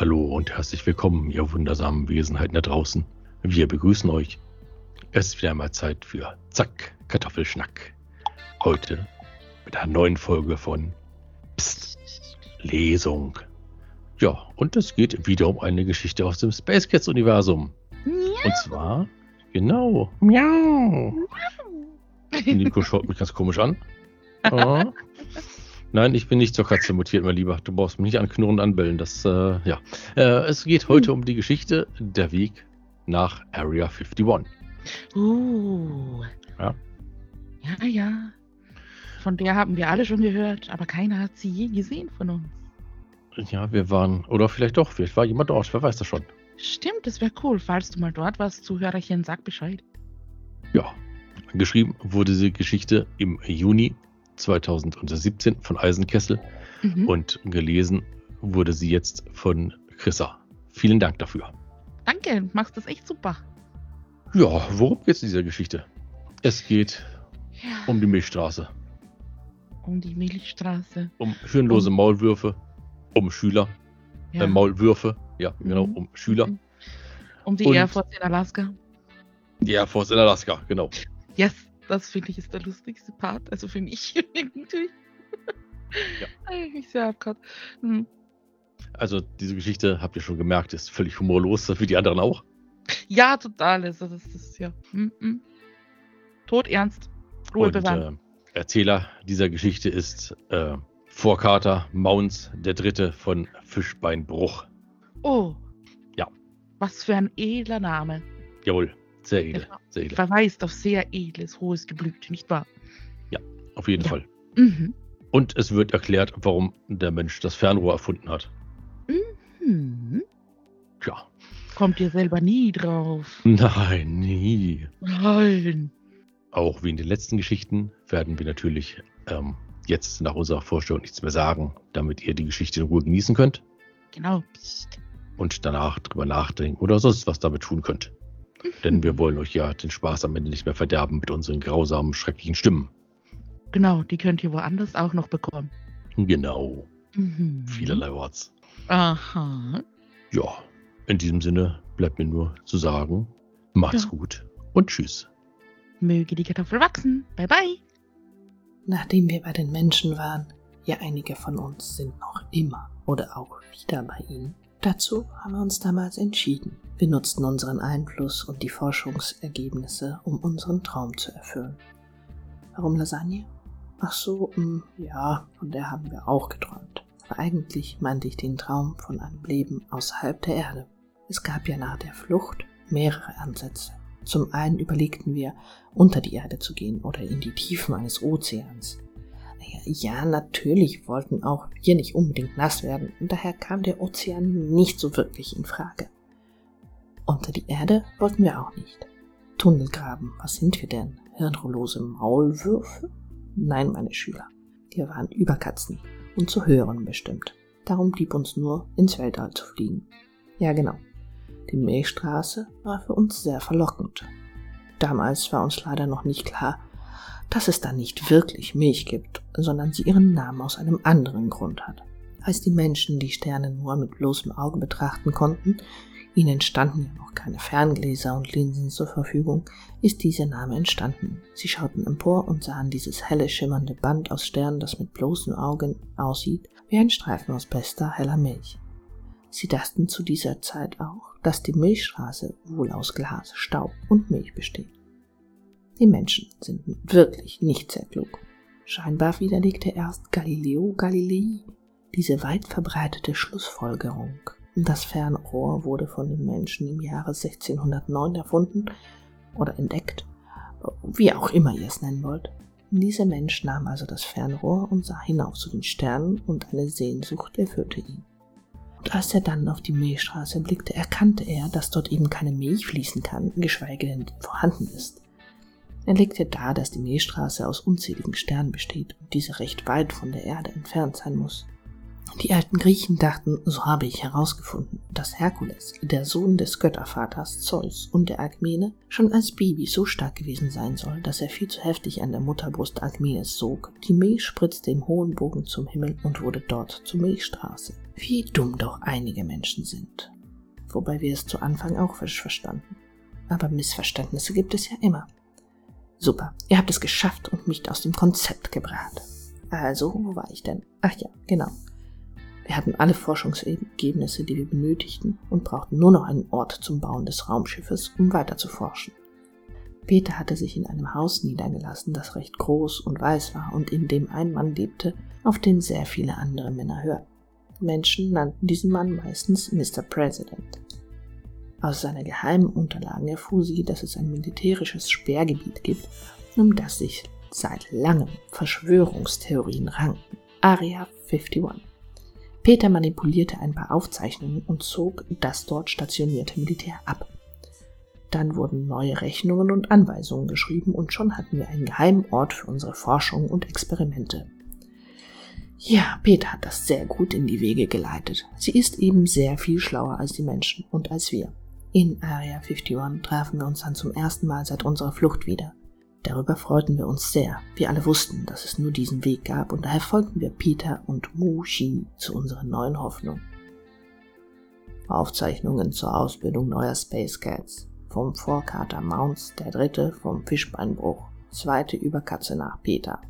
Hallo und herzlich willkommen, ihr wundersamen Wesenheiten da draußen. Wir begrüßen euch. Es ist wieder einmal Zeit für Zack, Kartoffelschnack. Heute mit einer neuen Folge von Psst, Lesung. Ja, und es geht wieder um eine Geschichte aus dem Space Cats Universum. Und zwar, genau, miau. Nico schaut mich ganz komisch an. Oh. Nein, ich bin nicht zur Katze mutiert, mein Lieber. Du brauchst mich nicht anknurren und anbellen. Das, äh, ja. Äh, es geht heute um die Geschichte Der Weg nach Area 51. Uh. Ja. Ja, ja. Von der haben wir alle schon gehört, aber keiner hat sie je gesehen von uns. Ja, wir waren, oder vielleicht doch, vielleicht war jemand dort, wer weiß das schon. Stimmt, das wäre cool. Falls du mal dort warst, Zuhörerchen, sag Bescheid. Ja. Geschrieben wurde die Geschichte im Juni 2017 von Eisenkessel Mhm. und gelesen wurde sie jetzt von Chrissa. Vielen Dank dafür. Danke, du machst das echt super. Ja, worum geht es in dieser Geschichte? Es geht Ja. um die Milchstraße, Um die Milchstraße. um hirnlose Um- Maulwürfe, um Schüler, Ja. äh, Maulwürfe, ja, genau, Mhm. um Schüler. Mhm. Um die Und- Air Force in Alaska. Die Air Force in Alaska, genau. Yes, das finde ich ist der lustigste Part. Also für mich natürlich. Ja. Ich sehr abgehört. Hm. Also diese Geschichte, habt ihr schon gemerkt, ist völlig humorlos, wie die anderen auch. Ja, total. Also das ist ja. Mm -mm. Tot ernst. Ruhe Und bewahren. äh, Erzähler dieser Geschichte ist äh, Vorkater Mounds, der Dritte von Fischbeinbruch. oh. ja. Was für ein edler Name. Jawohl, sehr edel, Genau. sehr edel. Verweist auf sehr edles, hohes Geblüt, nicht wahr? Auf jeden Ja. Fall. Mhm. Und es wird erklärt, warum der Mensch das Fernrohr erfunden hat. Hm. Tja, Kommt ihr selber nie drauf? nein, nie. Nein. Auch wie in den letzten Geschichten werden wir natürlich ähm, jetzt nach unserer Vorstellung nichts mehr sagen, damit ihr die Geschichte in Ruhe genießen könnt Genau. Und danach drüber nachdenken oder sonst was damit tun könnt. Denn wir wollen euch ja den Spaß am Ende nicht mehr verderben mit unseren grausamen, schrecklichen Stimmen. Genau, die könnt ihr woanders auch noch bekommen. Genau, Mhm. vielerlei Worts. Aha. Ja, in diesem Sinne bleibt mir nur zu sagen, macht's Ja. gut und tschüss. Möge die Kartoffel wachsen. Bye bye. Nachdem wir bei den Menschen waren, ja einige von uns sind noch immer oder auch wieder bei ihnen, dazu haben wir uns damals entschieden. Wir nutzten unseren Einfluss und die Forschungsergebnisse, um unseren Traum zu erfüllen. Warum Lasagne? Ach so, mm, ja, von der haben wir auch geträumt. Aber eigentlich meinte ich den Traum von einem Leben außerhalb der Erde. Es gab ja nach der Flucht mehrere Ansätze. Zum einen überlegten wir, unter die Erde zu gehen oder in die Tiefen eines Ozeans. Ja, natürlich wollten auch wir nicht unbedingt nass werden, und daher kam der Ozean nicht so wirklich in Frage. Unter die Erde wollten wir auch nicht. Tunnel graben, was sind wir denn? Hirnlose Maulwürfe? Nein, meine Schüler. Wir waren Überkatzen und zu hören bestimmt. Darum blieb uns nur, ins Weltall zu fliegen. Ja, genau. Die Milchstraße war für uns sehr verlockend. Damals war uns leider noch nicht klar, dass es da nicht wirklich Milch gibt, sondern sie ihren Namen aus einem anderen Grund hat. Als die Menschen die Sterne nur mit bloßem Auge betrachten konnten, ihnen standen ja noch keine Ferngläser und Linsen zur Verfügung, ist dieser Name entstanden. Sie schauten empor und sahen dieses helle schimmernde Band aus Sternen, das mit bloßem Auge aussieht wie ein Streifen aus bester heller Milch. Sie dachten zu dieser Zeit auch, dass die Milchstraße wohl aus Glas, Staub und Milch besteht. Die Menschen sind wirklich nicht sehr klug. Scheinbar widerlegte erst Galileo Galilei diese weit verbreitete Schlussfolgerung. Das Fernrohr wurde von den Menschen im Jahre 1609 erfunden oder entdeckt, wie auch immer ihr es nennen wollt. Dieser Mensch nahm also das Fernrohr und sah hinauf zu den Sternen und eine Sehnsucht erfüllte ihn. Und als er dann auf die Milchstraße blickte, erkannte er, dass dort eben keine Milch fließen kann, geschweige denn vorhanden ist. Er legte dar, dass die Milchstraße aus unzähligen Sternen besteht und diese recht weit von der Erde entfernt sein muss. Die alten Griechen dachten, so habe ich herausgefunden, dass Herkules, der Sohn des Göttervaters Zeus und der Alkmene, schon als Baby so stark gewesen sein soll, dass er viel zu heftig an der Mutterbrust Alkmenes sog. Die Milch spritzte im hohen Bogen zum Himmel und wurde dort zur Milchstraße. Wie dumm doch einige Menschen sind. Wobei wir es zu Anfang auch falsch verstanden. Aber Missverständnisse gibt es ja immer. Super, ihr habt es geschafft und mich aus dem Konzept gebracht. Also, wo war ich denn? Ach ja, genau. Wir hatten alle Forschungsergebnisse, die wir benötigten und brauchten nur noch einen Ort zum Bauen des Raumschiffes, um weiter zu forschen. Peter hatte sich in einem Haus niedergelassen, das recht groß und weiß war und in dem ein Mann lebte, auf den sehr viele andere Männer hörten. Menschen nannten diesen Mann meistens Mr. President. Aus seiner geheimen Unterlagen erfuhr sie, dass es ein militärisches Sperrgebiet gibt, um das sich seit langem Verschwörungstheorien ranken. Area 51. Peter manipulierte ein paar Aufzeichnungen und zog das dort stationierte Militär ab. Dann wurden neue Rechnungen und Anweisungen geschrieben und schon hatten wir einen geheimen Ort für unsere Forschung und Experimente. Ja, Peter hat das sehr gut in die Wege geleitet. Sie ist eben sehr viel schlauer als die Menschen und als wir. In Area 51 trafen wir uns dann zum ersten Mal seit unserer Flucht wieder. Darüber freuten wir uns sehr. Wir alle wussten, dass es nur diesen Weg gab und daher folgten wir Peter und Mu Xi zu unserer neuen Hoffnung. Aufzeichnungen zur Ausbildung neuer Space Cats. Vom Vorkater Mounts, der dritte vom Fischbeinbruch, zweite Überkatze nach Peter.